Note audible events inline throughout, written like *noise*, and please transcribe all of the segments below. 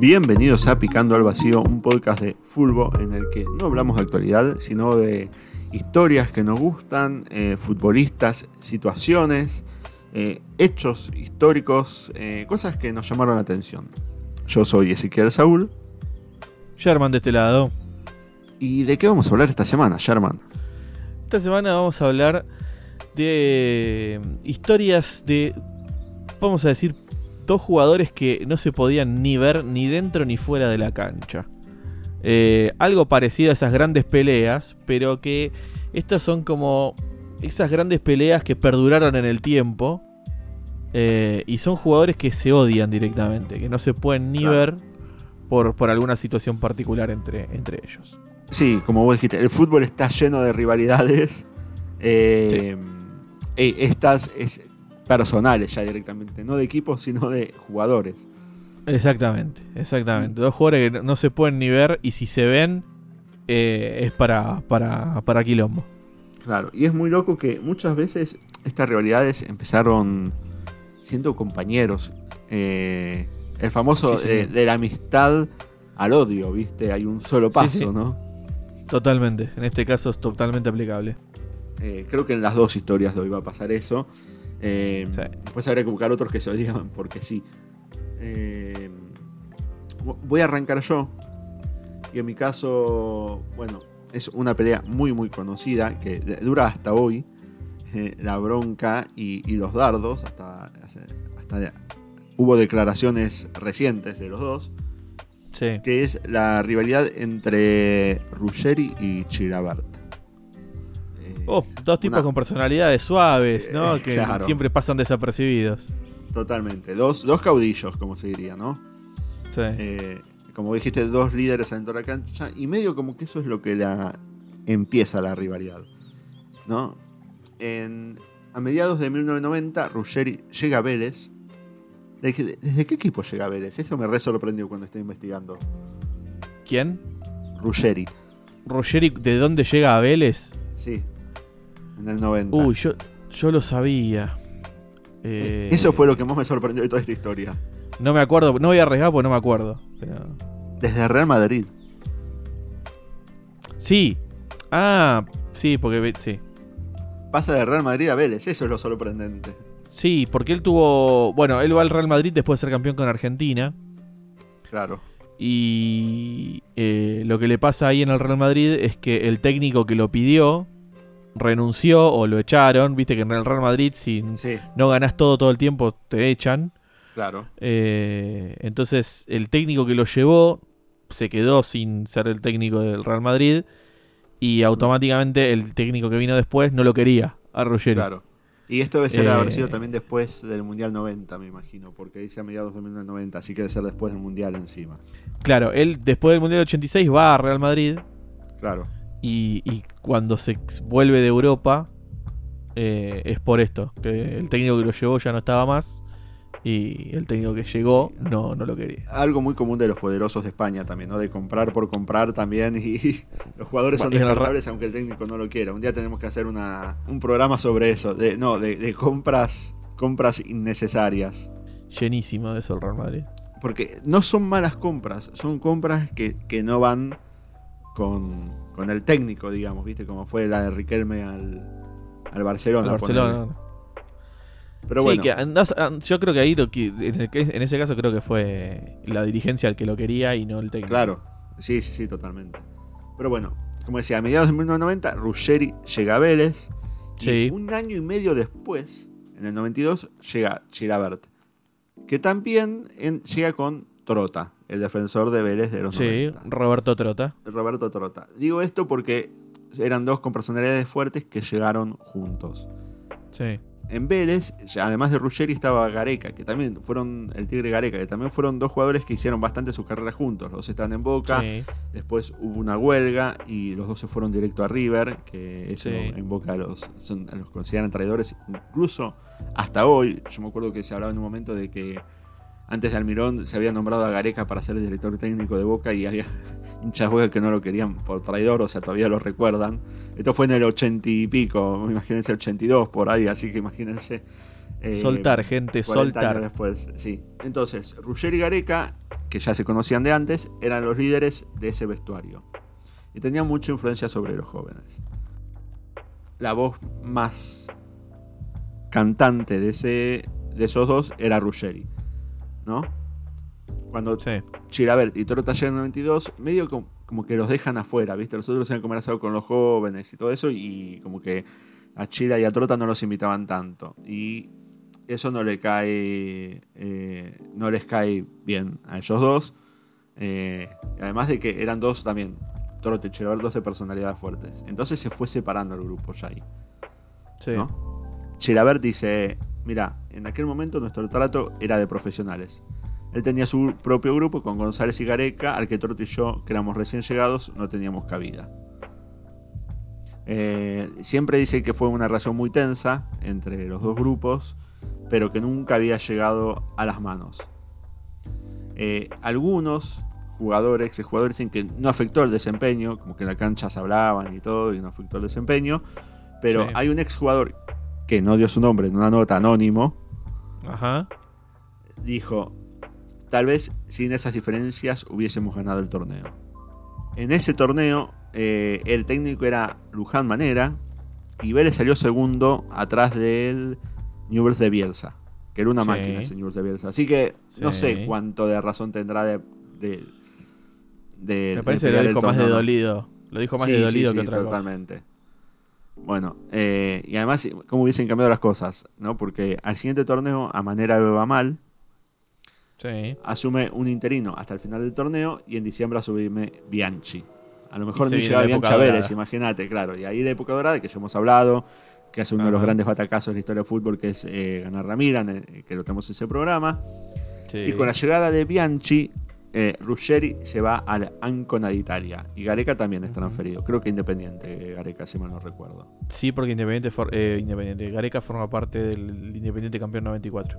Bienvenidos a Picando al Vacío, un podcast de fútbol en el que no hablamos de actualidad, sino de historias que nos gustan, eh, futbolistas, situaciones, eh, hechos históricos, eh, cosas que nos llamaron la atención. Yo soy Ezequiel Saúl. Sherman de este lado. ¿Y de qué vamos a hablar esta semana, Sherman? Esta semana vamos a hablar de historias de, vamos a decir, dos jugadores que no se podían ni ver ni dentro ni fuera de la cancha. Eh, algo parecido a esas grandes peleas, pero que estas son como esas grandes peleas que perduraron en el tiempo. eh, y son jugadores que se odian directamente, que no se pueden ni ver por, por alguna situación particular entre, entre ellos. Sí, como vos dijiste, el fútbol está lleno de rivalidades. Eh, eh, estas es personales ya directamente, no de equipos, sino de jugadores. Exactamente, exactamente. Dos jugadores que no- se pueden ni ver y si se ven eh, es para, para, para quilombo. Claro, y es muy loco que muchas veces estas rivalidades empezaron siendo compañeros. Eh, el famoso Sí, sí, eh, sí. de la amistad al odio, ¿viste? Hay un solo paso, sí. ¿no? Totalmente, en este caso es totalmente aplicable. Eh, creo que en las dos historias de hoy va a pasar eso. Eh, Sí. Después habría que buscar otros que se odiaban porque sí. Eh, voy a arrancar yo. Y en mi caso, bueno, es una pelea muy muy conocida que dura hasta hoy. Eh, la bronca y, y los dardos. Hasta, hasta hubo declaraciones recientes de los dos. Sí. Que es la rivalidad entre Ruggeri y Chirabert. Oh, dos tipos una- con personalidades suaves, ¿no? Eh, Que claro. siempre pasan desapercibidos. Totalmente. Dos, dos caudillos, como se diría, ¿no? Sí. Eh, como dijiste, dos líderes adentro de la cancha. Y medio como que eso es lo que la empieza la rivalidad. ¿No? En- a mediados de 1990, Ruggeri llega a Vélez. Le dije, ¿desde qué equipo llega a Vélez? Eso me re sorprendió cuando estoy investigando. ¿Quién? Ruggeri, Ruggeri, ¿de dónde llega a Vélez? sí. En el 90. Uy, yo, yo lo sabía. Eh, Eso fue lo que más me sorprendió de toda esta historia. No me acuerdo, no voy a arriesgar porque no me acuerdo. Pero... Desde Real Madrid. Sí. Ah, sí, porque sí. Pasa de Real Madrid a Vélez. Eso es lo sorprendente. Sí, porque él tuvo. Bueno, él va al Real Madrid después de ser campeón con Argentina. Claro. Y eh, lo que le pasa ahí en el Real Madrid es que el técnico que lo pidió renunció o lo echaron. Viste que en el Real Madrid, si Sí, no ganás todo todo el tiempo, te echan. claro. Eh, entonces, el técnico que lo llevó se quedó sin ser el técnico del Real Madrid. Y automáticamente el técnico que vino después no lo quería a Ruggeri. Claro. Y esto debe ser Eh, haber sido también después del Mundial 90, me imagino, porque dice a mediados de 1990, así que debe ser después del Mundial encima. Claro, él después del Mundial 86 va a Real Madrid. Claro. Y, y cuando se vuelve de Europa eh, es por esto, que el técnico que lo llevó ya no estaba más y el técnico que llegó no, no lo quería. Algo muy común de los poderosos de España también, ¿no? De comprar por comprar también y *laughs* los jugadores son descartables aunque el técnico no lo quiera. Un día tenemos que hacer una, un programa sobre eso, de no, de, de compras compras innecesarias. Llenísimo de eso el Real Madrid. Porque no son malas compras, son compras que, que no van con, con el técnico, digamos, ¿viste? Como fue la de Riquelme al, al Barcelona. Al Barcelona. Pero sí, bueno, que andás- an- yo creo que ahí lo que, en, el que- en ese caso creo que fue la dirigencia el que lo quería y no el técnico. claro, sí, sí, sí, totalmente. Pero bueno, como decía, a mediados de 1990, Ruggeri llega a Vélez. y Sí. un año y medio después, en el 92, llega Chirabert. Que también en- llega con Trota, el defensor de Vélez de los Sí, 90. Roberto Trota. Roberto Trota. Digo esto porque eran dos con personalidades fuertes que llegaron juntos. Sí. En Vélez, además de Ruggeri, estaba Gareca, que también fueron, el Tigre Gareca, que también fueron dos jugadores que hicieron bastante su carrera juntos. Los dos estaban en Boca, Sí. después hubo una huelga y los dos se fueron directo a River, que eso Sí. en Boca los, son- los consideran traidores, incluso hasta hoy. Yo me acuerdo que se hablaba en un momento de que antes de Almirón se había nombrado a Gareca para ser el director técnico de Boca y había *laughs* hinchas Boca que no lo querían por traidor, o sea, todavía lo recuerdan. Esto fue en el ochenta y pico, imagínense el 82 por ahí, así que imagínense Eh, soltar, gente, 40 años soltar. después, sí. Entonces, Ruggeri y Gareca, que ya se conocían de antes, eran los líderes de ese vestuario. Y tenían mucha influencia sobre los jóvenes. La voz más cantante de, ese, de esos dos era Ruggeri. ¿No? Cuando Sí. Chirabert y Toro Taller en el 92, medio como, como que los dejan afuera, ¿viste? Los otros se han conversado con los jóvenes y todo eso, y como que a Chira y a Trota no los invitaban tanto. Y eso no le cae. eh, no les cae bien a ellos dos. Eh, además de que eran dos también, Trota y Chirabert, dos de personalidades fuertes. Entonces se fue separando el grupo ya ahí. Sí. ¿no? Chirabert dice, mira, en aquel momento nuestro trato era de profesionales. Él tenía su propio grupo con González y Gareca, al que Trota y yo, que éramos recién llegados, no teníamos cabida. Eh, siempre dice que fue una relación muy tensa entre los dos grupos, pero que nunca había llegado a las manos. Eh, algunos jugadores, exjugadores dicen que no afectó el desempeño, como que en la cancha se hablaban y todo, y no afectó el desempeño. Pero Sí. hay un exjugador que no dio su nombre en una nota anónimo, Ajá. dijo, tal vez sin esas diferencias hubiésemos ganado el torneo. En ese torneo eh, el técnico era Luján Manera y Vélez salió segundo atrás del Newell's de Bielsa, que era una Sí. máquina ese Newell's de Bielsa. Así que no sé cuánto de razón tendrá de... de, de- Me parece que lo dijo más de dolido. Lo dijo más Sí, de sí, dolido que otra cosa. Bueno, eh, y además, cómo hubiesen cambiado las cosas, ¿no? Porque al siguiente torneo, a manera de va mal, Sí. asume un interino hasta el final del torneo y en diciembre asume Bianchi. A lo mejor viene llegaba la Bianchi a Vélez, imagínate, claro. Y ahí la época dorada, que ya hemos hablado, que hace uno de los grandes batacazos de la historia del fútbol, que es eh, ganar Ramírez, eh, que lo tenemos en ese programa. sí. Y con la llegada de Bianchi, eh, Ruggeri se va al Ancona de Italia. Y Gareca también es transferido. Creo que independiente, Gareca, si mal no recuerdo. Sí, porque Independiente, for- eh, Independiente. Gareca forma parte del Independiente campeón 94.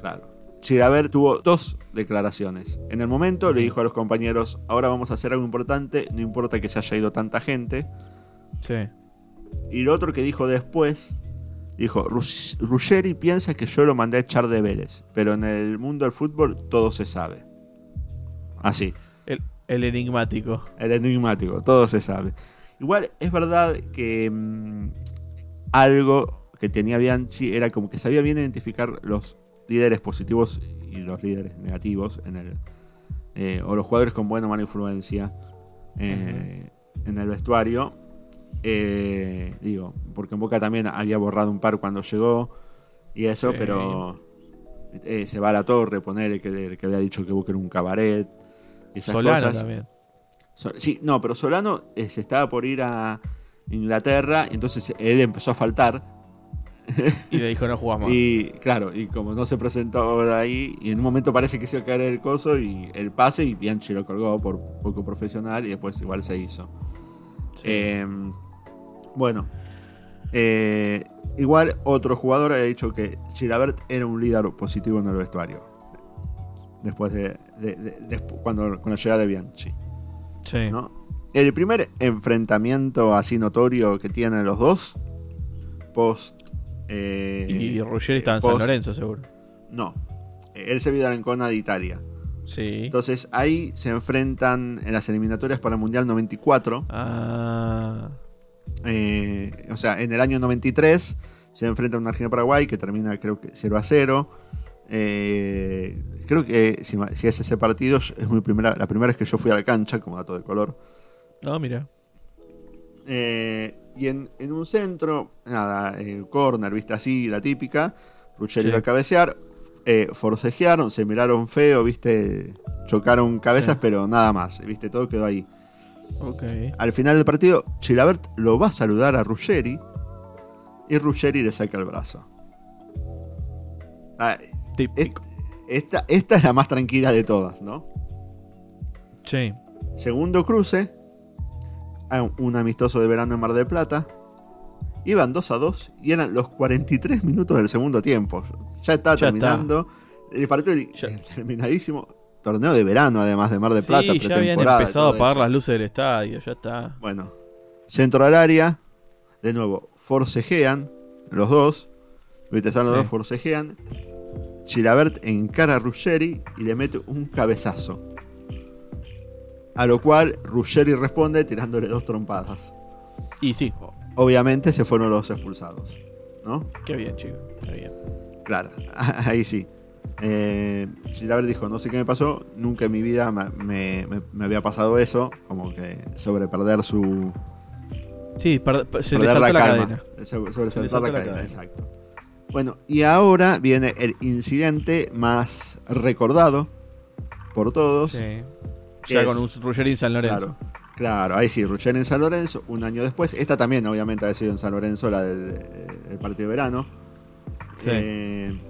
Claro. Chiraber tuvo dos declaraciones. En el momento le dijo a los compañeros, ahora vamos a hacer algo importante, no importa que se haya ido tanta gente. Sí. Y lo otro que dijo después, dijo, "Rus- Ruggeri piensa que yo lo mandé a echar de Vélez, pero en el mundo del fútbol todo se sabe. Así, El, el enigmático. el enigmático, todo se sabe. Igual es verdad que mm, algo que tenía Bianchi era como que sabía bien identificar los líderes positivos y los líderes negativos en el eh, o los jugadores con buena o mala influencia eh, en el vestuario. Eh, digo, porque en Boca también había borrado un par cuando llegó y eso, pero se va a la torre, ponerle que, que había dicho que Boca era un cabaret. Esas Solano cosas. también. Sí, no, pero Solano eh, se estaba por ir a Inglaterra entonces él empezó a faltar. Y le dijo no jugamos. *laughs* Y claro, y como no se presentó ahí, y en un momento parece que se iba a caer el coso y el pase y Bianchi lo colgó por poco profesional y después igual se hizo. Sí. Eh, bueno, eh, igual otro jugador había dicho que Chilabert era un líder positivo en el vestuario. Después de, de- cuando, con la llegada de Bianchi. sí. ¿no? El primer enfrentamiento así notorio que tienen los dos, post. eh, y Ruggeri estaba en San post- Lorenzo, seguro. No, Eh, él se vio en Ancona de Italia. Sí. Entonces ahí se enfrentan en las eliminatorias para el Mundial 94. Ah. eh, o sea, en el año 93 se enfrenta a una Argentina-Paraguay que termina creo que 0 a 0. Eh, creo que si, ma- si es ese partido, es mi primera, la primera vez que yo fui a la cancha, como dato de color. No, mira. Eh, y en, en un centro, nada, el corner, viste así, la típica. Ruggeri Sí. iba a cabecear. eh, forcejearon, se miraron feo, viste. Chocaron cabezas, Sí. pero nada más, viste, todo quedó ahí. Ok. Al final del partido, Chilabert lo va a saludar a Ruggeri. Y Ruggeri le saca el brazo. Ah, Típico. esta, esta es la más tranquila de todas, ¿no? Sí. Segundo cruce. Un amistoso de verano en Mar del Plata. Iban 2 a 2 y eran los 43 minutos del segundo tiempo. Ya está Ya terminando. El partido Ya. terminadísimo. Torneo de verano, además de Mar del Plata. sí, ya habían empezado a apagar eso. las luces del estadio, ya está. Bueno, centro al área. De nuevo, forcejean los dos. Viste, los Sí. dos forcejean. Chilabert encara a Ruggeri y le mete un cabezazo. A lo cual Ruggeri responde tirándole dos trompadas. Y sí, Obviamente se fueron los expulsados. ¿No? qué bien, chico. Qué bien. Claro, *laughs* ahí sí. Eh, dijo, no sé qué me pasó, nunca en mi vida me, me- me- había pasado eso, como que sobre perder su... Sí, per- per- se le perder saltó la, calma. cadena. Sobre, sobre Se le saltar la la cadena, cadena. exacto. Bueno, y ahora viene el incidente más recordado por todos. Sí. ¿Qué Ya es? con un Ruggeri en San Lorenzo. Claro, claro, ahí sí, Ruggeri en San Lorenzo, un año después. Esta también, obviamente, había sido en San Lorenzo, la del el partido de verano. Sí. Eh,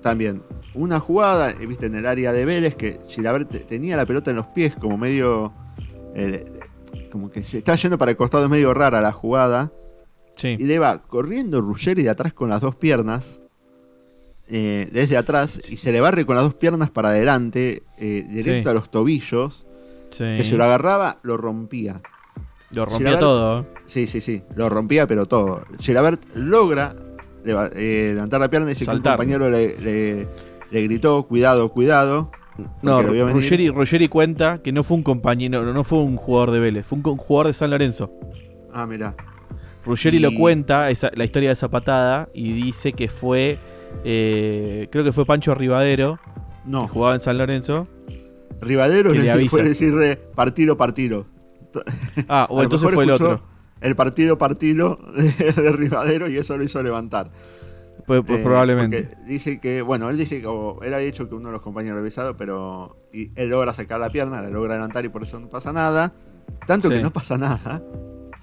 también, una jugada, eh, viste, en el área de Vélez, que Chilabert te- tenía la pelota en los pies, como medio. eh, como que se está yendo para el costado, es medio rara la jugada. Sí. Y le va corriendo Ruggeri de atrás con las dos piernas. eh, desde atrás, y se le barre con las dos piernas para adelante, eh, directo Sí. a los tobillos. Que se lo agarraba, lo rompía. Lo rompía todo. Sí, sí, sí, lo rompía, pero todo. Chilabert logra leva- eh, levantar la pierna y dice que un compañero le, le- le gritó: Cuidado, cuidado. No. Ruggeri, Ruggeri cuenta que no fue un compañero, no fue un jugador de Vélez, fue un co- jugador de San Lorenzo. Ah, mira. Ruggeri Y- lo cuenta, esa- la historia de esa patada, y dice que fue, eh, creo que fue Pancho Rivadero, No, que jugaba en San Lorenzo. Rivadero que le le fue decirle partido, partido. Ah, o entonces fue el otro. El partido, partido de, de Rivadero y eso lo hizo levantar. Pues, pues Eh, probablemente. Dice que, bueno, él dice que o, él había dicho que uno de los compañeros lo había besado, pero y él logra sacar la pierna, la logra levantar y por eso no pasa nada. Tanto Sí. que no pasa nada.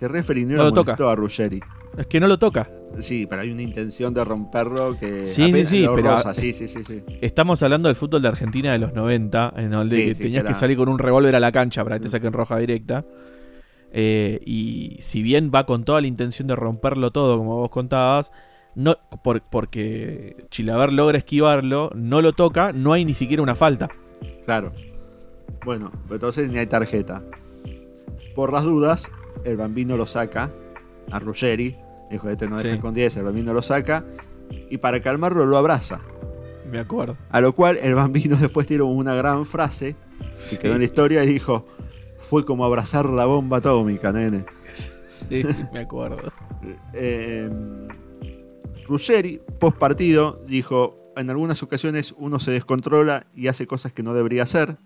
Que referee no, No lo toca. a Ruggeri. Es que no lo toca. Sí, pero hay una intención de romperlo que Sí, apenas sí, sí, lo pero-. Sí, sí, sí, sí. Estamos hablando del fútbol de Argentina de los 90, en donde Sí, tenías que salir con un revólver a la cancha para que te saquen roja directa. Eh, y si bien va con toda la intención de romperlo todo, como vos contabas, no, por- porque Chilaver logra esquivarlo, no lo toca, no hay ni siquiera una falta. Claro. Bueno, entonces ni hay tarjeta. Por las dudas, el bambino lo saca a Ruggeri. Dijo, este no deja Sí. con 10, el bambino lo saca. Y para calmarlo lo abraza. Me acuerdo. A lo cual el bambino *laughs* después tiró una gran frase que quedó en la historia y dijo: Fue como abrazar la bomba atómica, nene. Sí, me acuerdo. *laughs* Eh, Ruggeri, post partido, dijo: En algunas ocasiones uno se descontrola y hace cosas que no debería hacer.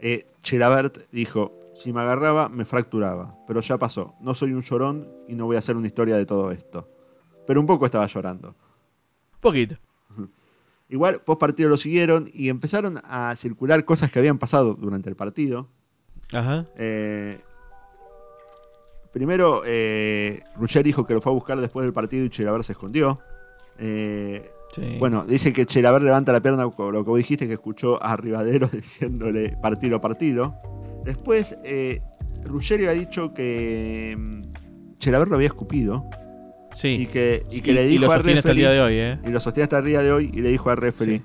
Eh, Chilabert dijo: Si me agarraba, me fracturaba. Pero ya pasó. No soy un llorón y no voy a hacer una historia de todo esto. Pero un poco estaba llorando. Poquito. *laughs* Igual, post partido lo siguieron y empezaron a circular cosas que habían pasado durante el partido. Ajá. Eh, primero, eh, dijo que lo fue a buscar después del partido y Chelaver se escondió. Eh, Sí. Bueno, dice que Chelaver levanta la pierna, con lo que vos dijiste, que escuchó a Rivadero *laughs* diciéndole partido, partido. Después, eh, Ruggeri ha dicho que mm, Chelaver lo había escupido sí. y que, y que le dijo lo al sostiene hasta el día de hoy, ¿eh? y lo sostiene hasta el día de hoy y le dijo al referee,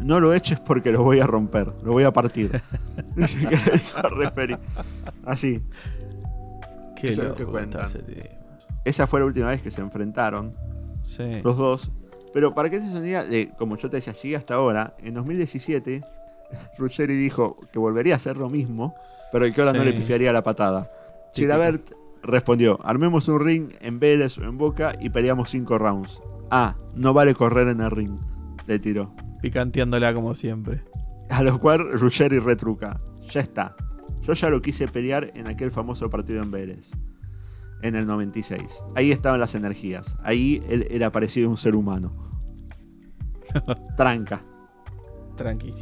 no lo eches porque lo voy a romper, lo voy a partir. *laughs* *laughs* Dice que le dijo al referee. Así. Qué eso es lo que cuentan. tipo. Esa fue la última vez que se enfrentaron Sí. los dos. Pero para que se idea de, como yo te decía, sigue hasta ahora, en 2017, *laughs* Ruggeri dijo que volvería a hacer lo mismo, pero que ahora no le pifiaría la patada. Sí, Chilabert respondió, armemos un ring en Vélez o en Boca y peleamos cinco rounds. Ah, no vale correr en el ring, le tiró. Picanteándola como siempre. A lo cual Ruggeri retruca. Ya está. Yo ya lo quise pelear en aquel famoso partido en Vélez. En el 96. Ahí estaban las energías. Ahí él era parecido a un ser humano. *laughs* Tranca. Tranqui.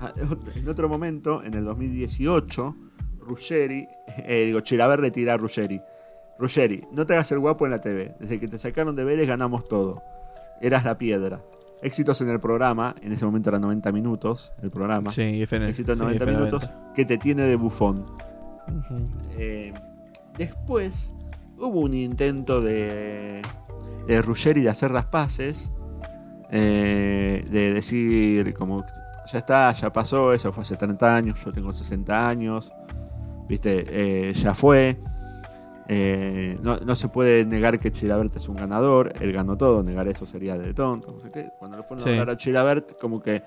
Ah, En otro momento, en el 2018, Ruggeri, *laughs* eh, digo, Chilaver retira a Ruggeri. Ruggeri, no te hagas el guapo en la TV. Desde que te sacaron de Vélez ganamos todo. Eras la piedra. Éxitos en el programa, en ese momento eran 90 minutos el programa. Sí, FN. Éxito en sí, 90 F90. minutos que te tiene de bufón. Eh, después hubo un intento de, de Ruggeri de hacer las paces, eh, de decir como ya está, ya pasó, eso fue hace 30 años, yo tengo 60 años, viste, Eh, ya fue. Eh, no, no se puede negar que Chilabert es un ganador, él ganó todo, negar eso sería de tonto, no sé qué. Cuando le fueron Sí. a hablar a Chilabert, como que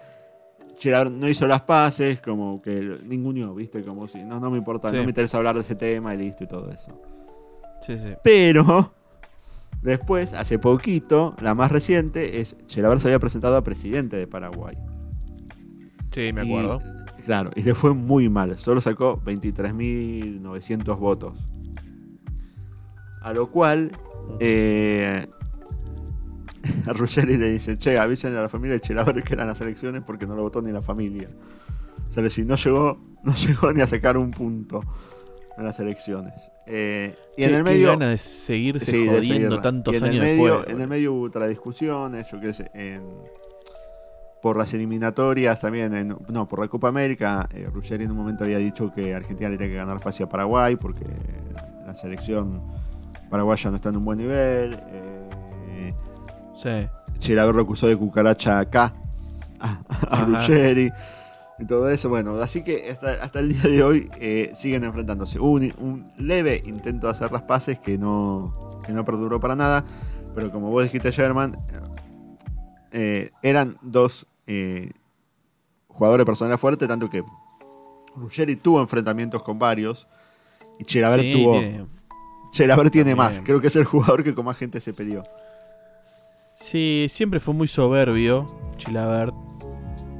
Chilabert no hizo las paces, como que ninguno, ¿viste? Como si no, no me importa, Sí. no me interesa hablar de ese tema y listo y todo eso. Sí, sí. Pero después, hace poquito, la más reciente es Chilabert se había presentado a presidente de Paraguay. Sí, me Y, acuerdo. claro, y le fue muy mal. Solo sacó 23.900 votos. A lo cual, eh, a *laughs* Ruggeri le dice: Che, avisen a la familia de Chilaver que eran las elecciones porque no lo votó ni la familia. O sea, le decía, no llegó, no *laughs* llegó ni a sacar un punto en las elecciones. Eh, y en el medio. gana de seguirse Sí, de jodiendo tantos Y en años el medio, después. En el medio hubo otras discusiones, yo qué sé, en, por las eliminatorias también, en- no, por la Copa América, eh, Ruggeri en un momento había dicho que Argentina le tenía que ganar fácil a Paraguay porque la selección paraguaya no está en un buen nivel. Eh, Sí. Chilaver lo acusó de cucaracha acá a, a. Ruggeri y todo eso. Bueno, así que hasta, hasta el día de hoy eh, siguen enfrentándose. Hubo un, un leve intento de hacer las paces que no, que no perduró para nada. Pero como vos dijiste, Sherman, eh, eran dos eh, jugadores de personalidad fuerte, tanto que Ruggeri tuvo enfrentamientos con varios. Y Chilaver Sí, tuvo. tiene- tiene También. más. Creo que es el jugador que con más gente se peleó. Sí, siempre fue muy soberbio, Chilabert.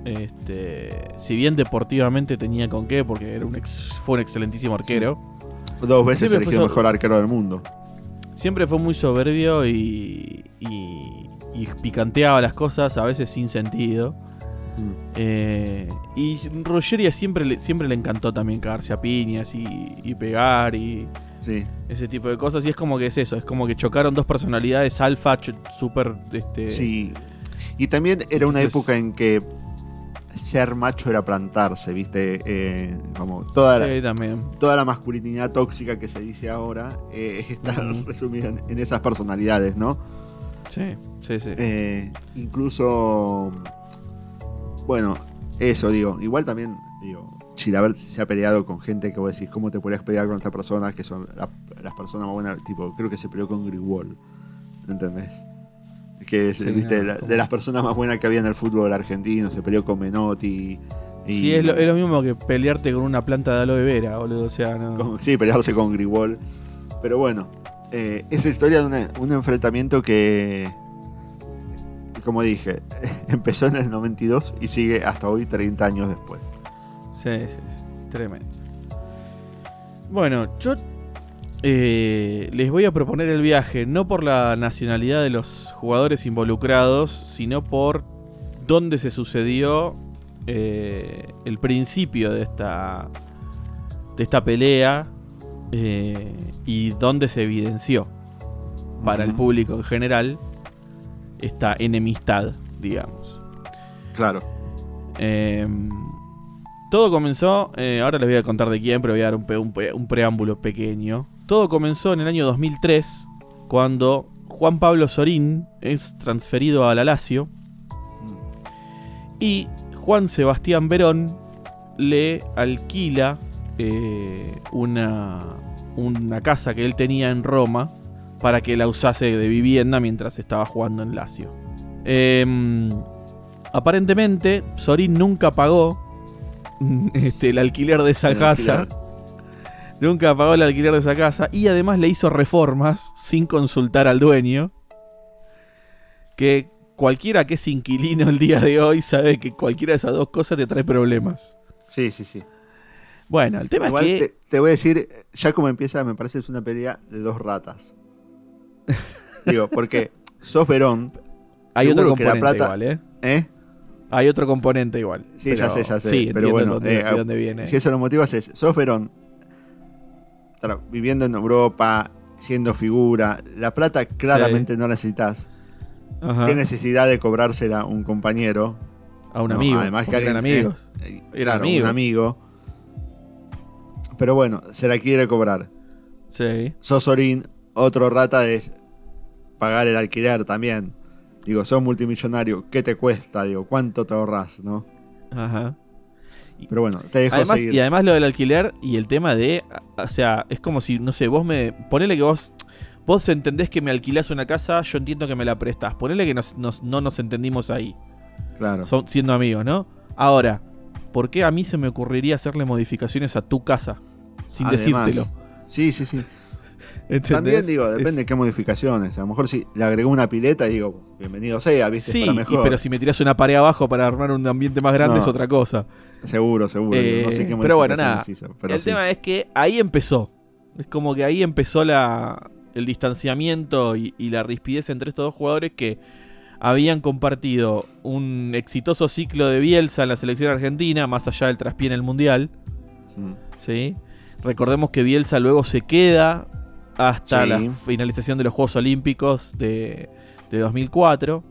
Este, si bien deportivamente tenía con qué, porque era un ex- fue un excelentísimo arquero, Dos veces elegido so- mejor arquero del mundo. siempre fue muy soberbio y, y, y picanteaba las cosas a veces sin sentido. Eh, y Ruggeri a siempre le, siempre le encantó también cagarse a piñas y, y pegar y Sí. ese tipo de cosas. Y es como que es eso, es como que chocaron dos personalidades alfa, súper... Este, Sí. Y también era una época en que ser macho era plantarse, ¿viste? Eh, como toda la, sí, toda la masculinidad tóxica que se dice ahora eh, está resumida en, en esas personalidades, ¿no? Sí, sí, sí. Eh, incluso, bueno, eso digo, igual también, digo, Chilaver se ha peleado con gente que vos decís, ¿cómo te podrías pelear con estas personas que son la- las personas más buenas? Tipo, creo que se peleó con Grigol, ¿entendés? Que es, Sí, viste, no, de las personas más buenas que había en el fútbol argentino, se peleó con Menotti. Y, Sí, es lo, es lo mismo que pelearte con una planta de aloe vera, boludo. O sea, no. con- sí, pelearse con Grigol. Pero bueno, eh, esa historia de una- un enfrentamiento que, como dije, *laughs* empezó en el 92 y sigue hasta hoy 30 años después. Sí, sí, sí. Tremendo. Bueno, yo eh, les voy a proponer el viaje, no por la nacionalidad de los jugadores involucrados, sino por dónde se sucedió eh, el principio de esta, de esta pelea eh, y dónde se evidenció para el público en general esta enemistad, digamos. Claro. Eh, todo comenzó, ahora les voy a contar de quién, pero voy a dar un preámbulo pequeño. Todo comenzó en el año 2003, cuando Juan Pablo Sorín es transferido a la Lazio y Juan Sebastián Verón le alquila eh, una, una casa que él tenía en Roma para que la usase de vivienda mientras estaba jugando en Lazio. Em, aparentemente, Sorín nunca pagó *laughs* este, el alquiler de esa El casa. alquiler. Nunca pagó el alquiler de esa casa y además le hizo reformas sin consultar al dueño. Que cualquiera que es inquilino el día de hoy sabe que cualquiera de esas dos cosas te trae problemas. Sí, sí, sí. Bueno, el tema Igual es que. te, te voy a decir, ya como empieza, me parece que es una pelea de dos ratas. *laughs* Digo, porque sos Verón, Hay otro componente plata- igual, ¿eh? ¿eh? Hay otro componente igual. Sí, ya sé, ya sé. Sí, pero entiendo bueno, dónde- eh, de dónde viene. Si eso lo motivas es, sos Verón, viviendo en Europa, siendo figura, la plata claramente no necesitas. Ajá. ¿Qué necesidad de cobrársela a un compañero? A un No, amigo. además que eran alguien- amigos. Eh, claro, amigo. un amigo. Pero bueno, se la quiere cobrar. Sí. Sos Orín, otro rata es pagar el alquiler también. Digo, sos multimillonario, ¿qué te cuesta? Digo, ¿cuánto te ahorras, no? Ajá. Pero bueno, te dejo Además, seguir. y además lo del alquiler y el tema de, o sea, es como si, no sé, vos me, ponele que vos, vos entendés que me alquilás una casa, yo entiendo que me la prestás, ponele que nos- nos- no nos entendimos ahí, claro. son, siendo amigos, ¿no? Ahora, ¿por qué a mí se me ocurriría hacerle modificaciones a tu casa? Sin Además, decírtelo. Sí, sí, sí. ¿Entendés? También digo, Es- depende de qué modificaciones. A lo mejor si le agregó una pileta, digo, bienvenido sea, viste, Sí, para y- mejor. pero si me tirás una pared abajo para armar un ambiente más grande No. es otra cosa. Seguro, seguro. Eh, no sé qué pero bueno, nada. hizo, pero el sí. tema es que ahí empezó. Es como que ahí empezó la, el distanciamiento y, y la rispidez entre estos dos jugadores que habían compartido un exitoso ciclo de Bielsa en la selección argentina, más allá del traspié en el Mundial. Mm. ¿sí? Recordemos que Bielsa luego se queda hasta Sí. la finalización de los Juegos Olímpicos de, de 2004.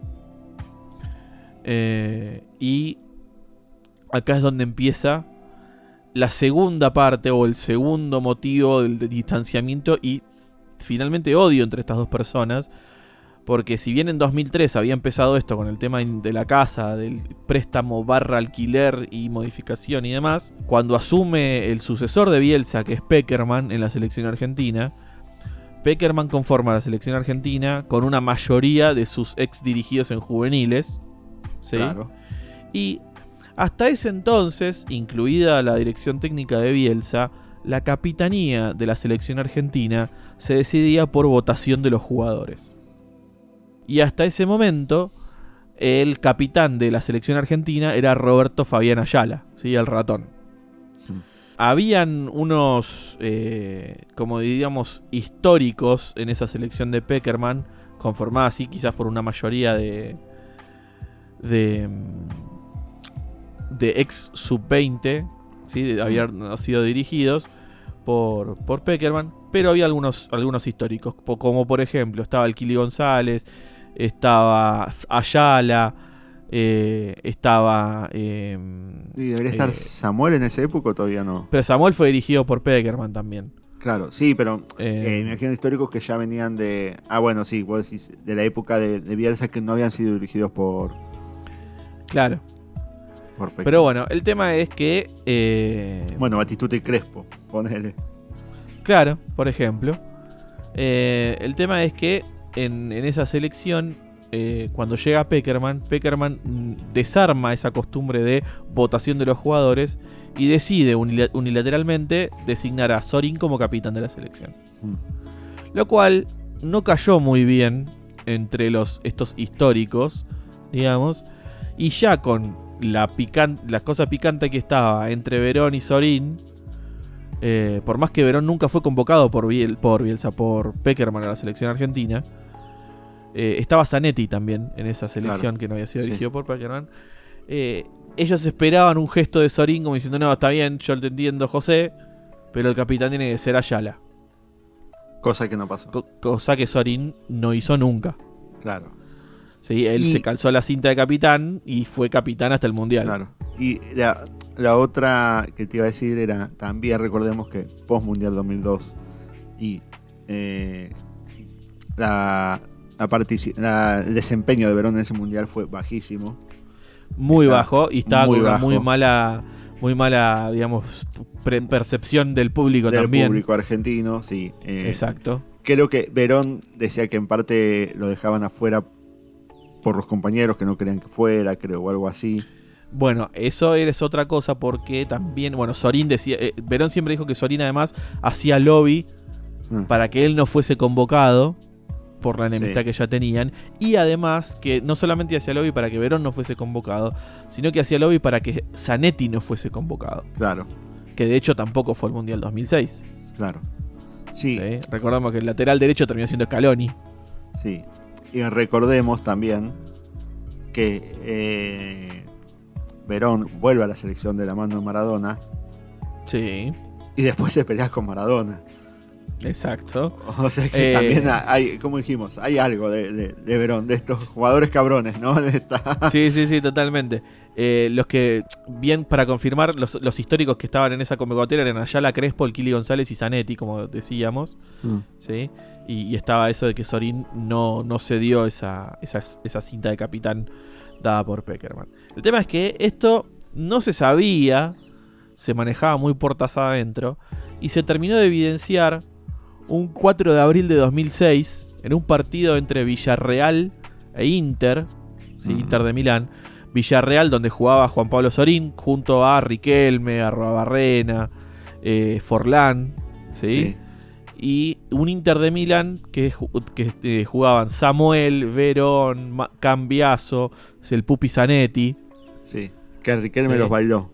Eh, y acá es donde empieza la segunda parte o el segundo motivo del, distanciamiento y finalmente odio entre estas dos personas. Porque si bien en 2003 había empezado esto con el tema de la casa, del préstamo barra alquiler y modificación y demás, cuando asume el sucesor de Bielsa, que es Peckerman, en la selección argentina, Peckerman conforma la selección argentina con una mayoría de sus ex dirigidos en juveniles. ¿sí? Claro. Y hasta ese entonces, incluida la dirección técnica de Bielsa, la capitanía de la selección argentina se decidía por votación de los jugadores. Y hasta ese momento, el capitán de la selección argentina era Roberto Fabián Ayala, ¿sí? el ratón. Habían unos, eh, como diríamos, históricos en esa selección de Peckerman, conformada así quizás por una mayoría de, de, de ex sub-20, ¿sí? habían sido dirigidos por, por Peckerman, pero había algunos, algunos históricos, como por ejemplo estaba el Kili González, estaba Ayala, eh, estaba... eh, Y debería estar eh, Samuel en esa época o todavía no. pero Samuel fue dirigido por Peckerman también. Claro, sí, pero Eh, eh, me imagino históricos que ya venían de. Ah, bueno, sí, vos decís, de la época de, de Bielsa que no habían sido dirigidos por. claro. por. Pero bueno, el tema es que... Bueno, Batistuta y Crespo, ponele. Claro, por ejemplo. El tema es que en, en esa selección, eh, cuando llega Peckerman, Peckerman mm, desarma esa costumbre de votación de los jugadores y decide unila- unilateralmente designar a Sorin como capitán de la selección. Mm. Lo cual no cayó muy bien entre los, estos históricos, digamos. Y ya con la, pican la cosa picante que estaba entre Verón y Sorín, eh, por más que Verón nunca fue convocado por, Biel, por Bielsa, por Peckerman a la selección argentina, eh, estaba Zanetti también en esa selección Claro. que no había sido Sí. dirigido por Peckerman. Eh, ellos esperaban un gesto de Sorín como diciendo, no, está bien, yo te entiendo, José, pero el capitán tiene que ser Ayala. Cosa que no pasó. Co- cosa que Sorín no hizo nunca. Claro, ¿sí? Él Y- se calzó la cinta de capitán y fue capitán hasta el mundial. claro. Y la, la otra que te iba a decir era, también recordemos que post Mundial 2002 y eh, la, la partici- la- el desempeño de Verón en ese Mundial fue bajísimo. Muy Está bajo y estaba muy con una muy mala, muy mala, digamos, percepción del público del también. público argentino, sí. eh, Exacto. Creo que Verón decía que en parte lo dejaban afuera por los compañeros que no querían que fuera, creo, o algo así. Bueno, eso es otra cosa porque también, bueno, Sorín decía, eh, Verón siempre dijo que Sorín además hacía lobby Ah, para que él no fuese convocado por la enemistad Sí. que ya tenían y además que no solamente hacía lobby para que Verón no fuese convocado, sino que hacía lobby para que Zanetti no fuese convocado, Claro, que de hecho tampoco fue el Mundial 2006. claro. Sí, ¿sí? Recordamos que el lateral derecho terminó siendo Scaloni. sí. Y recordemos también que eh, Verón vuelve a la selección de la mano de Maradona Sí, y después se pelea con Maradona. Exacto. *laughs* O sea que Eh. también hay, como dijimos, hay algo de, de- de Verón, de estos jugadores cabrones, ¿no? *laughs* De esta- Sí, sí, sí, totalmente. Eh, los que, bien para confirmar, los, los históricos que estaban en esa convocatoria eran Ayala, Crespo, el Kili González y Zanetti, como decíamos. ¿sí? Y, y estaba eso de que Sorín no, no cedió esa, esa, esa cinta de capitán dada por Peckerman. El tema es que esto no se sabía se manejaba muy portas adentro y se terminó de evidenciar un 4 de abril de 2006 en un partido entre Villarreal e Inter, ¿sí? Inter de Milán. Villarreal, donde jugaba Juan Pablo Sorín, junto a Riquelme, a Barrena, Forlán, ¿sí? Sí. y un Inter de Milán que, que, eh, jugaban Samuel, Verón, Ma- Cambiaso, el Pupi Zanetti. Sí. Que Riquelme Sí. los bailó.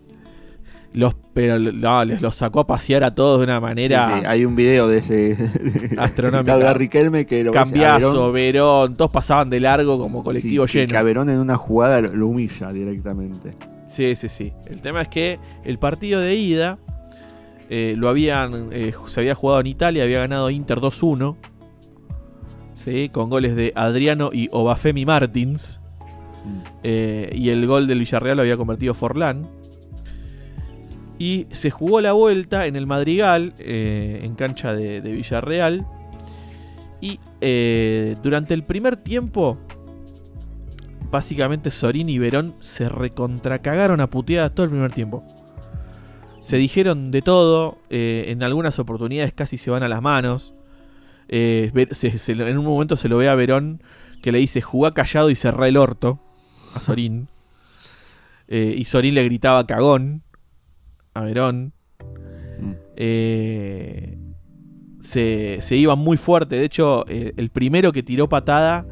Los, pero no, les los sacó a pasear a todos de una manera Sí, sí, Hay un video de ese. *laughs* De Riquelme que lo Cambiaso, Verón, todos pasaban de largo como colectivo sí, lleno. Que a Verón en una jugada lo, humilla directamente. Sí, sí, sí. El tema es que el partido de ida eh, lo habían eh, se había jugado en Italia, había ganado Inter 2-1. ¿sí? Con goles de Adriano y Obafemi Martins. eh, y el gol del Villarreal lo había convertido Forlán. Y se jugó la vuelta en el Madrigal, eh, en cancha de, Villarreal. Y eh, durante el primer tiempo, básicamente Sorín y Verón se recontracagaron a puteadas todo el primer tiempo. Se dijeron de todo, eh, en algunas oportunidades casi se van a las manos. En un momento se lo ve a Verón que le dice jugá callado y cerrá el orto a Sorín. *laughs* Y Sorín le gritaba cagón a Verón. Mm. Eh, se, se iban muy fuerte. De hecho, eh, el primero que tiró patada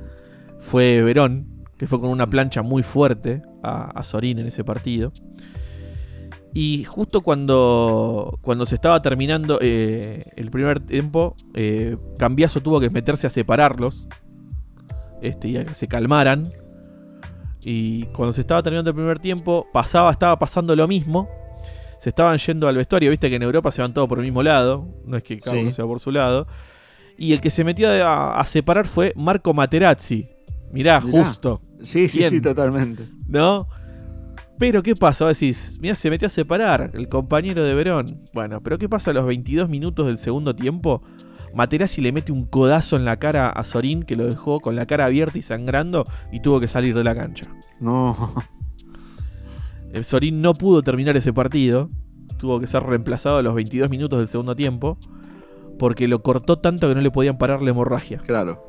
fue Verón, que fue con una plancha muy fuerte a, a Sorín en ese partido. Y justo cuando, cuando se estaba terminando eh, el primer tiempo, eh, Cambiaso tuvo que meterse a separarlos este, y a que se calmaran. Y cuando se estaba terminando el primer tiempo, pasaba, estaba pasando lo mismo. Se estaban yendo al vestuario, viste que en Europa se van todos por el mismo lado, no es que cada Sí. uno se va por su lado. Y el que se metió a, a separar fue Marco Materazzi. Mirá, Mirá. justo. Sí, sí, Bien. sí, totalmente. ¿no? Pero ¿qué pasa? Vos decís, mira, se metió a separar el compañero de Verón. Bueno, pero ¿qué pasa a los 22 minutos del segundo tiempo? Materazzi le mete un codazo en la cara a Sorín que lo dejó con la cara abierta y sangrando y tuvo que salir de la cancha. No. El Sorín no pudo terminar ese partido. Tuvo que ser reemplazado a los 22 minutos del segundo tiempo. Porque lo cortó tanto que no le podían parar la hemorragia. Claro.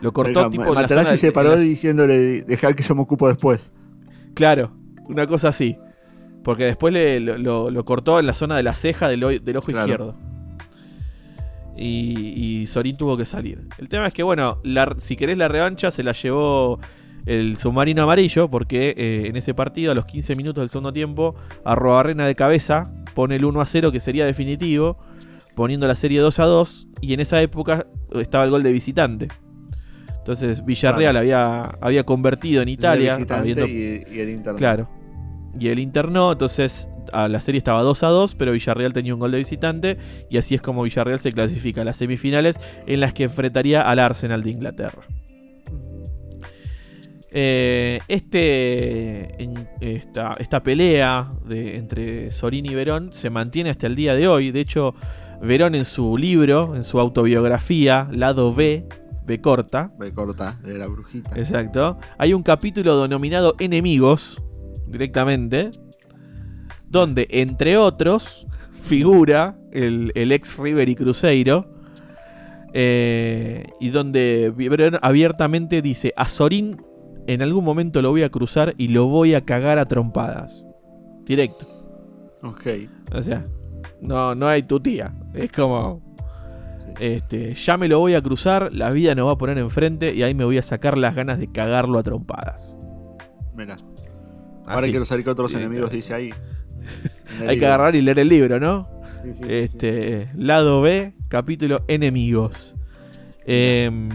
Lo cortó Oiga, tipo Materazzi se paró las- diciéndole, dejar que yo me ocupo después. Claro, una cosa así. Porque después le, lo, lo- lo cortó en la zona de la ceja del, ojo Claro. izquierdo. Y, y Sorín tuvo que salir. El tema es que, bueno, la- si querés la revancha se la llevó el submarino amarillo. Porque eh, en ese partido, a los 15 minutos del segundo tiempo, Arrobarrena de cabeza pone el 1 a 0, que sería definitivo. Poniendo la serie 2 a 2. Y en esa época estaba el gol de visitante. Entonces Villarreal Claro. había, había convertido en Italia. El habiendo- y, y el interno. Claro. Y el Inter no, entonces a la serie estaba 2 a 2, pero Villarreal tenía un gol de visitante y así es como Villarreal se clasifica a las semifinales en las que enfrentaría al Arsenal de Inglaterra. Eh, este, en- esta, esta pelea de, entre Sorín y Verón se mantiene hasta el día de hoy. De hecho, Verón en su libro, en su autobiografía, lado B, B corta, Me corta de la brujita. Exacto. Hay un capítulo denominado Enemigos, directamente, donde, entre otros, figura el, el ex River y Cruzeiro. eh, y donde Verón abiertamente dice: A Sorín en algún momento lo voy a cruzar y lo voy a cagar a trompadas. Directo. Ok. O sea, no, no hay tu tía. Es como. Este, ya me lo voy a cruzar, la vida nos va a poner enfrente y ahí me voy a sacar las ganas de cagarlo a trompadas. Mira. Ahora Así. quiero saber qué otros enemigos dice ahí. *laughs* Hay que agarrar y leer el libro, ¿no? Sí, sí. Este, lado B, capítulo Enemigos. Em,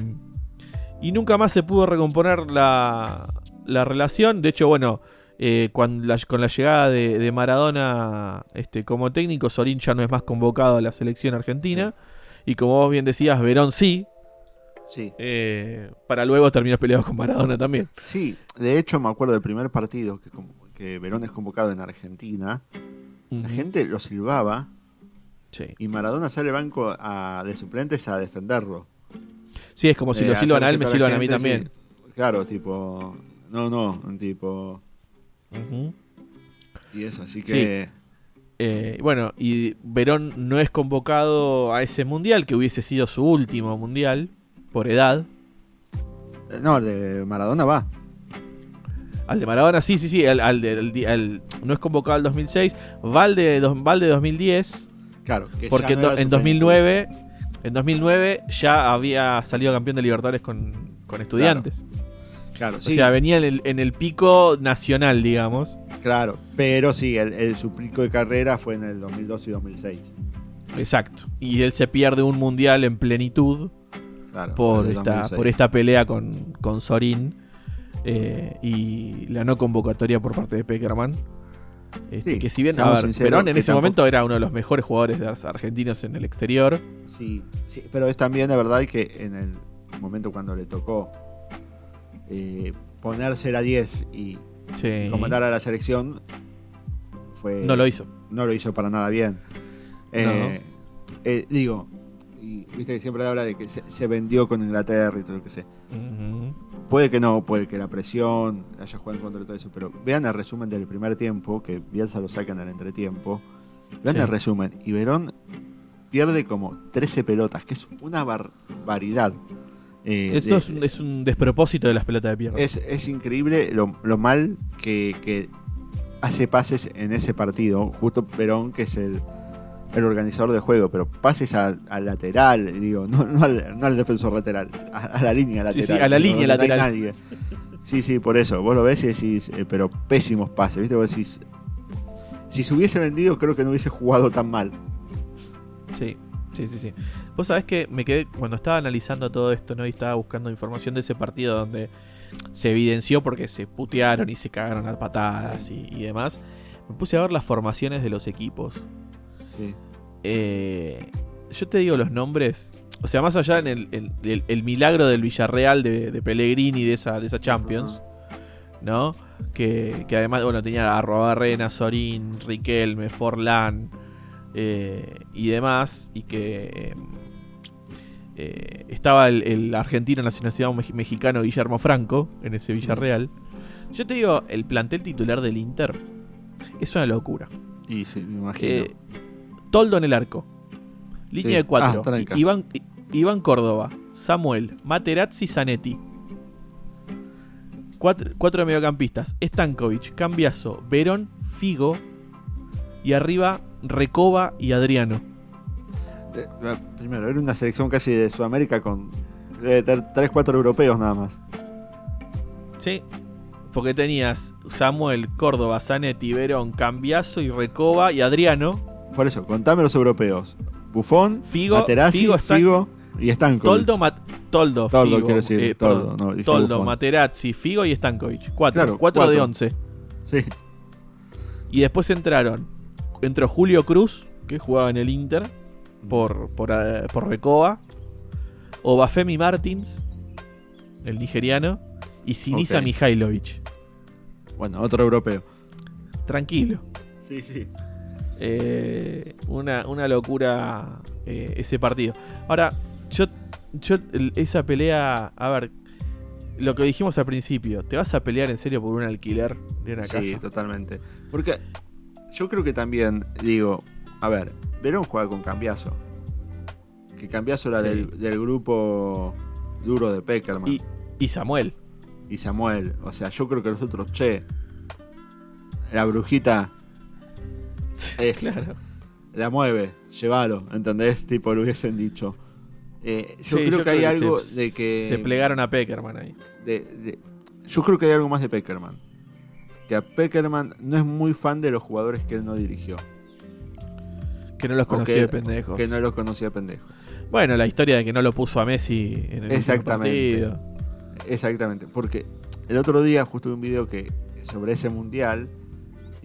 y nunca más se pudo recomponer la, la relación. De hecho, bueno, eh, la- con la llegada de, de Maradona este, como técnico, Sorín ya no es más convocado a la selección argentina. Y como vos bien decías, Verón sí. Sí. eh, para luego terminar peleado con Maradona también. Sí, de hecho me acuerdo del primer partido que, que Verón es convocado en Argentina. La gente lo silbaba Sí. y Maradona sale al banco a- de suplentes a defenderlo. Sí, es como si Eh, lo silban a él, me silban a mí también. sí. Claro, tipo. No, no, un tipo. Y eso, así que. Eh, bueno, y Verón no es convocado a ese mundial, que hubiese sido su último mundial, por edad. Eh, No, el de Maradona va. Al de Maradona, sí, sí, sí, al, al de- al di- al- no es convocado al 2006, va al de, dos- va al de 2010, Claro. que porque ya en, do- en su 2009, en 2009 ya había salido campeón de Libertadores con, con estudiantes. plenitud. Claro, O sí. sea, venía en el, en el pico nacional, digamos. Claro. Pero sí, el, el- su pico de carrera fue en el 2002 y 2006. Exacto. Y él se pierde un mundial en plenitud Claro. por esta, 2006. por esta pelea con, con Sorín eh, y la no convocatoria por parte de Peckerman. Este, Sí, que si bien, a seamos ver, sinceros, Perón en ese tampoco- momento era uno de los mejores jugadores argentinos en el exterior. Sí, sí, pero es también de verdad que en el momento cuando le tocó eh, ponerse la 10 y Sí. comandar a la selección, fue, No lo hizo. no lo hizo para nada bien. Eh, eh, digo, y viste que siempre habla de que se, se vendió con Inglaterra y todo lo que sé. Ujú. Puede que no, puede que la presión haya jugado en contra de todo eso, pero vean el resumen del primer tiempo, que Bielsa lo saca en el entretiempo. Vean Sí. el resumen, y Verón pierde como 13 pelotas, que es una barbaridad. Eh, Esto de- es, un, es un despropósito de las pelotas de pierna. es, es increíble lo, lo mal que, que hace pases en ese partido. Justo Perón, que es el, el organizador del juego, pero pases al lateral, digo, no, no al, no al defensor lateral, a, a la línea Sí, lateral. sí, a la línea no lateral. nadie. Sí, sí, por eso. Vos lo ves y decís, eh, pero pésimos pases, ¿viste? Vos decís, si se hubiese vendido, creo que no hubiese jugado tan mal. Sí, sí, sí, sí. Vos sabés que me quedé, cuando estaba analizando todo esto, ¿no? Y estaba buscando información de ese partido donde se evidenció porque se putearon y se cagaron a patadas y, y demás. Me puse a ver las formaciones de los equipos. Sí. Eh, yo te digo los nombres. O sea, más allá en el, el- el- el milagro del Villarreal de, de Pellegrini de esa, de esa Champions, ¿no? Que, que además, bueno, tenía a Robarrena, Sorín, Riquelme, Forlán eh, y demás. Y que eh, estaba el, argentino mex- mexicano Guillermo Franco en ese Villarreal. Yo te digo, el plantel titular del Inter es una locura. Y sí, me imagino. Eh, Toldo en el arco. Línea Sí. de cuatro. Ah. Iván, Iván Córdoba, Samuel, Materazzi, Zanetti. Cuatro, cuatro mediocampistas. Stankovic, Cambiaso, Verón, Figo. Y arriba, Recoba y Adriano. Eh, eh, primero, era una selección casi de Sudamérica con 3-4 europeos nada más. Sí. Porque tenías Samuel, Córdoba, Zanetti, Verón, Cambiaso y Recoba y Adriano. Por eso, contame los europeos. Buffon, Figo, Materazzi, Figo, y Stankovic. Toldo, Mat- Toldo, Toldo, Figo, quiero decir, eh, Toldo, no, Toldo. Materazzi, Figo y Stankovic. Cuatro, Claro, cuatro, de once. Sí, Y después entraron. Entró Julio Cruz, que jugaba en el Inter, por, por, eh, por Recoba. Obafemi Martins, el nigeriano. Y Sinisa Ok. Mihailovic. bueno, otro europeo. Tranquilo. Sí, sí. Eh, una, una locura eh, ese partido. Ahora, yo, yo esa pelea, a ver, lo que dijimos al principio, ¿te vas a pelear en serio por un alquiler de una Sí, casa? totalmente. Porque yo creo que también, digo, a ver, Verón juega con Cambiaso. Que Cambiaso era Sí. del, del grupo duro de Peckerman. Y, y Samuel. y Samuel. O sea, yo creo que los otros, che, la brujita *laughs* es, Claro. la mueve, llévalo, ¿entendés? Tipo, lo hubiesen dicho. Eh, yo Sí, creo que hay algo se, de que. Se plegaron a Peckerman ahí. de- de- yo creo que hay algo más de Peckerman. Que a Peckerman no es muy fan de los jugadores que él no dirigió. Que no los conocía de pendejos. Que no los conocía pendejo. Bueno, la historia de que no lo puso a Messi en el Exactamente. partido. Exactamente. Porque el otro día justo vi un video que sobre ese mundial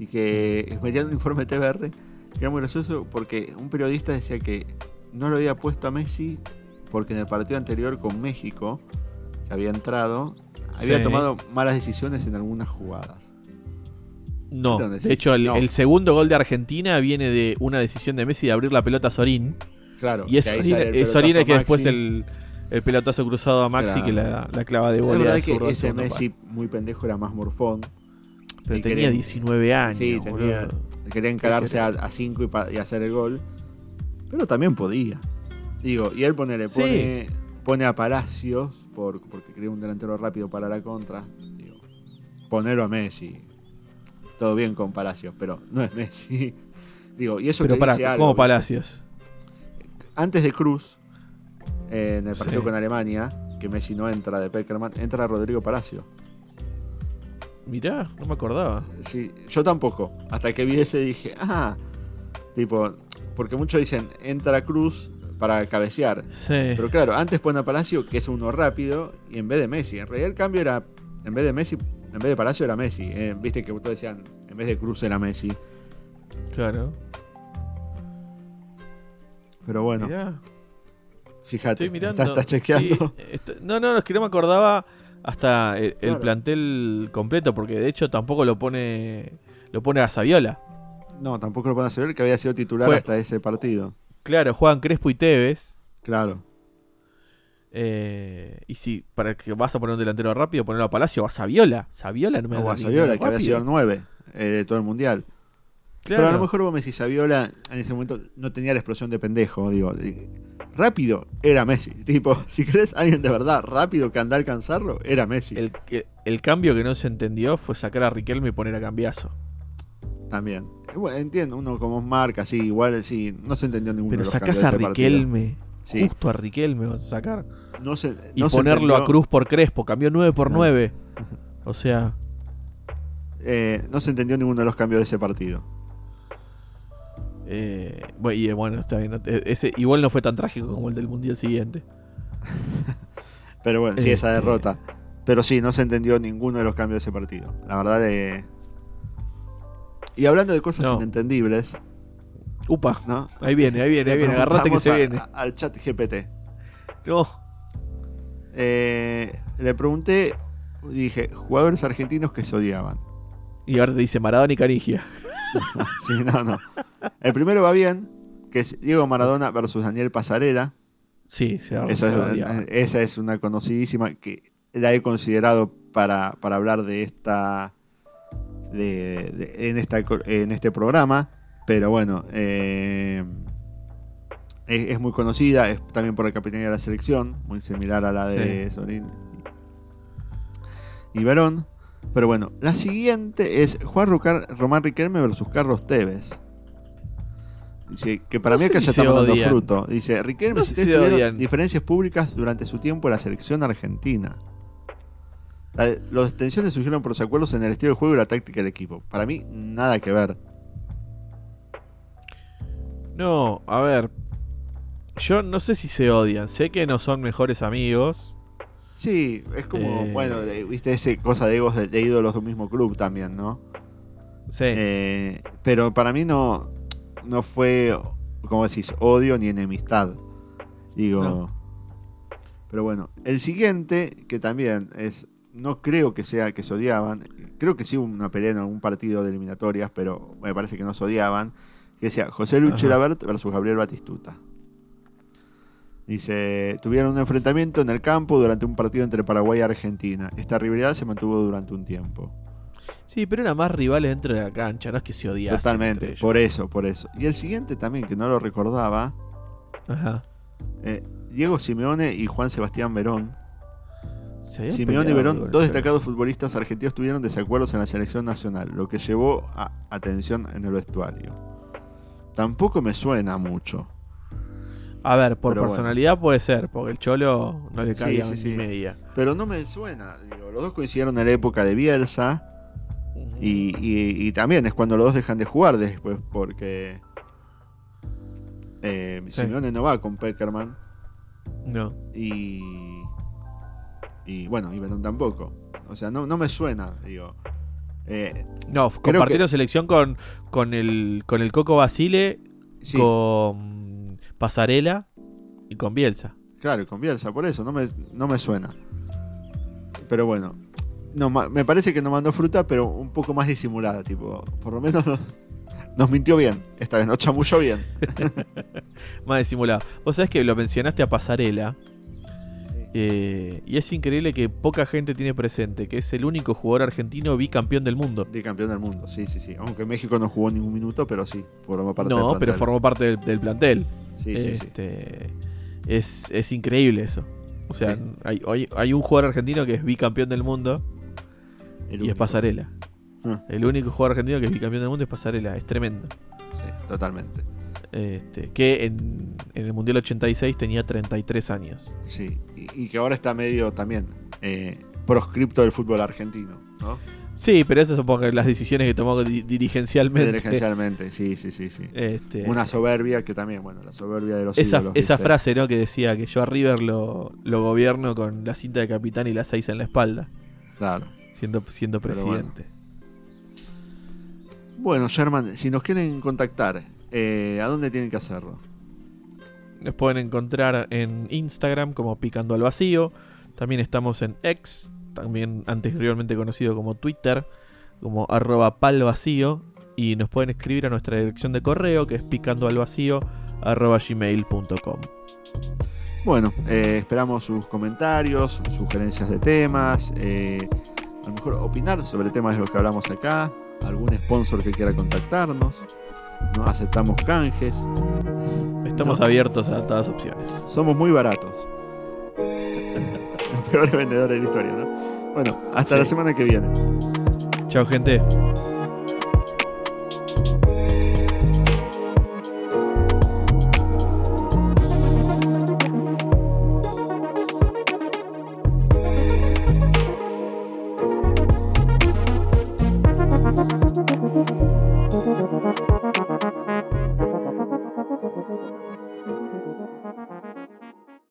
y que metían un informe TBR que era muy gracioso porque un periodista decía que no lo había puesto a Messi porque en el partido anterior con México, que había entrado, había Sí. tomado malas decisiones en algunas jugadas. No, de hecho, el, no. el segundo gol de Argentina viene de una decisión de Messi de abrir la pelota a Sorín. Claro. Y es Sorín, el es Sorín el que después el, el pelotazo cruzado a Maxi Claro. que la, la clava de Es volea verdad de que ese Messi muy pendejo era más morfón. Pero Y tenía querían- 19 años. Sí, tenía- quería encararse a 5 y, hacer el gol. Pero también podía. Digo, y él ponele, Sí. pone, pone a Palacios por, porque quería un delantero rápido para la contra. Digo, ponerlo a Messi. Todo bien con Palacios, pero no es Messi. *laughs* Digo, y eso Pero te para, dice. Palacios. Antes de Cruz, eh, en el partido Sí. con Alemania, que Messi no entra de Peckerman, entra Rodrigo Palacio. Mirá, no me acordaba. Sí, yo tampoco. Hasta que vi ese dije, ah, tipo, porque muchos dicen, entra Cruz para cabecear. Sí. Pero claro, antes pone a Palacio, que es uno rápido, y en vez de Messi. En realidad el cambio era, en vez de Messi, en vez de Palacio era Messi. Eh, Viste que todos decían, en vez de Cruz era Messi. Claro. Pero bueno, Mirá. fíjate, Estoy mirando. estás, estás chequeando. Sí, está- no, no, es que no me acordaba hasta el, el plantel completo, porque de hecho tampoco lo pone lo pone a Saviola. No, tampoco lo van a saber que había sido titular Fue- hasta ese partido. Claro, juegan Crespo y Tevez. Claro. eh, y si para que vas a poner un delantero rápido, ponerlo a Palacio o a Saviola. Saviola no me O a Saviola, que había sido el 9 eh, de todo el mundial. Claro. Pero a lo mejor vos me decís, Saviola en ese momento no tenía la explosión de pendejo. Digo, eh, rápido era Messi. *laughs* Tipo, si crees alguien de verdad rápido que anda a alcanzarlo, era Messi. el, cambio que no se entendió fue sacar a Riquelme y poner a Cambiazo. También. Bueno, entiendo, uno como marca, sí, igual, sí, no se entendió ninguno Pero de los sacás a. Riquelme. Sí. Justo a Riquelme vas a sacar. No se, Y no se ponerlo a Cruz por Crespo. Cambió 9 por No. 9. *laughs* O sea, eh, no se entendió ninguno de los cambios de ese partido. Eh, bueno, y, eh, bueno, está bien. Ese igual no fue tan trágico como el del mundial siguiente. *laughs* Pero bueno, sí, esa Este- derrota. Pero sí, no se entendió ninguno de los cambios de ese partido. La verdad, eh... Y hablando de cosas No. inentendibles, Upa, ¿no? ahí viene, ahí viene, ahí viene. Agarrate que se a- viene. al chat GPT. No. Eh, le pregunté, dije, jugadores argentinos que se odiaban. Y ahora te dice Maradona y Canigia. *laughs* Sí, no, no. El primero va bien, que es Diego Maradona versus Daniel Pasarela. Sí, se, es- esa es una conocidísima que la he considerado para, para hablar de esta de- de- en esta en este programa pero bueno eh, es, es muy conocida es también por la capitanía de la selección muy similar a la de Sorín y Verón pero bueno la siguiente es Juan Rucar- Román Riquelme versus Carlos Tevez Dice que para No mí acá ya está dando fruto. Dice, Riquelme No si tuvieron diferencias públicas durante su tiempo en la selección argentina. La- los tensiones surgieron por los acuerdos en el estilo de juego y la táctica del equipo. Para mí, nada que ver. No, a ver. Yo no sé si se odian. Sé que no son mejores amigos. Sí, es como, Eh. bueno, viste ese cosa de egos de, de ídolos de un mismo club también, ¿no? Sí. Eh, pero para mí no, no fue, como decís, odio ni enemistad. Digo. No. Pero bueno, el siguiente, que también es. No creo que sea que se odiaban. Creo que sí hubo una pelea en algún partido de eliminatorias, pero me parece que no se odiaban. Que decía José Luis versus Gabriel Batistuta. Dice, tuvieron un enfrentamiento en el campo durante un partido entre Paraguay y Argentina. Esta rivalidad se mantuvo durante un tiempo. Sí, pero eran más rivales dentro de la cancha, no es que se odiasen. Totalmente, por eso, por eso. Y el siguiente también, que no lo recordaba, Ajá. eh, Diego Simeone y Juan Sebastián Verón. Se Simeone y Verón, dos destacados futbolistas argentinos, tuvieron desacuerdos en la selección nacional, lo que llevó a atención en el vestuario. Tampoco me suena mucho. A ver, por Pero bueno. personalidad puede ser, porque el Cholo no le Sí, caía sí, ni sí. media. Pero no me suena. Digo, los dos coincidieron en la época de Bielsa. Y, y- y también es cuando los dos dejan de jugar después, porque eh, Sí. Simeone no va con Peckerman. No. Y. Y bueno, y Verón tampoco. O sea, no, no me suena, digo. Eh, No, compartieron que- selección con, con el con el Coco Basile, sí, con Pasarela y con Bielsa. claro, con Bielsa, por eso, no me, no me suena. Pero bueno. No, me parece que nos mandó fruta, pero un poco más disimulada, tipo. Por lo menos nos, *laughs* nos mintió bien. Esta vez nos chamulló bien. *laughs* Más disimulado. Vos sabés que lo mencionaste a Pasarela. Eh, y es increíble que poca gente tiene presente que es el único jugador argentino bicampeón del mundo. Bicampeón del mundo, sí, sí, sí. Aunque México no jugó ningún minuto, pero sí, formó parte del No, plantel. pero formó parte del, del plantel. Sí, sí, sí. Este, Es, es increíble eso. O sea, Sí. hay, hay- hay un jugador argentino que es bicampeón del mundo El y es. Pasarela. Ah. El único jugador argentino que es bicampeón del mundo es Pasarela. Es tremendo. Sí, totalmente. Este, que en, en el Mundial 86 tenía 33 años. Sí, y, y que ahora está medio también eh, proscripto del fútbol argentino, ¿no? Sí, pero esas son las decisiones que tomó di- dirigencialmente. Dirigencialmente, sí, sí, sí, sí. Este, Una soberbia que también, bueno, la soberbia de los esa, ídolos, esa ¿viste? frase ¿no? que decía que yo a River lo, lo gobierno con la cinta de capitán y la 6 en la espalda, Claro. siendo, siendo Pero bueno. presidente. Bueno, Sherman, si nos quieren contactar, eh, ¿a dónde tienen que hacerlo? Nos pueden encontrar en Instagram como Picando al Vacío. También estamos en X, también anteriormente conocido como Twitter, como arroba palvacío. Y nos pueden escribir a nuestra dirección de correo que es picandoalvacío arroba gmail.com. Bueno, eh, esperamos sus comentarios, sugerencias de temas, eh, a lo mejor opinar sobre temas de los que hablamos acá, algún sponsor que quiera contactarnos, ¿no? aceptamos canjes, Estamos No. abiertos a todas opciones. somos muy baratos. *laughs* Los peores vendedores de la historia, ¿no? Bueno, hasta Sí. la semana que viene. Chao gente.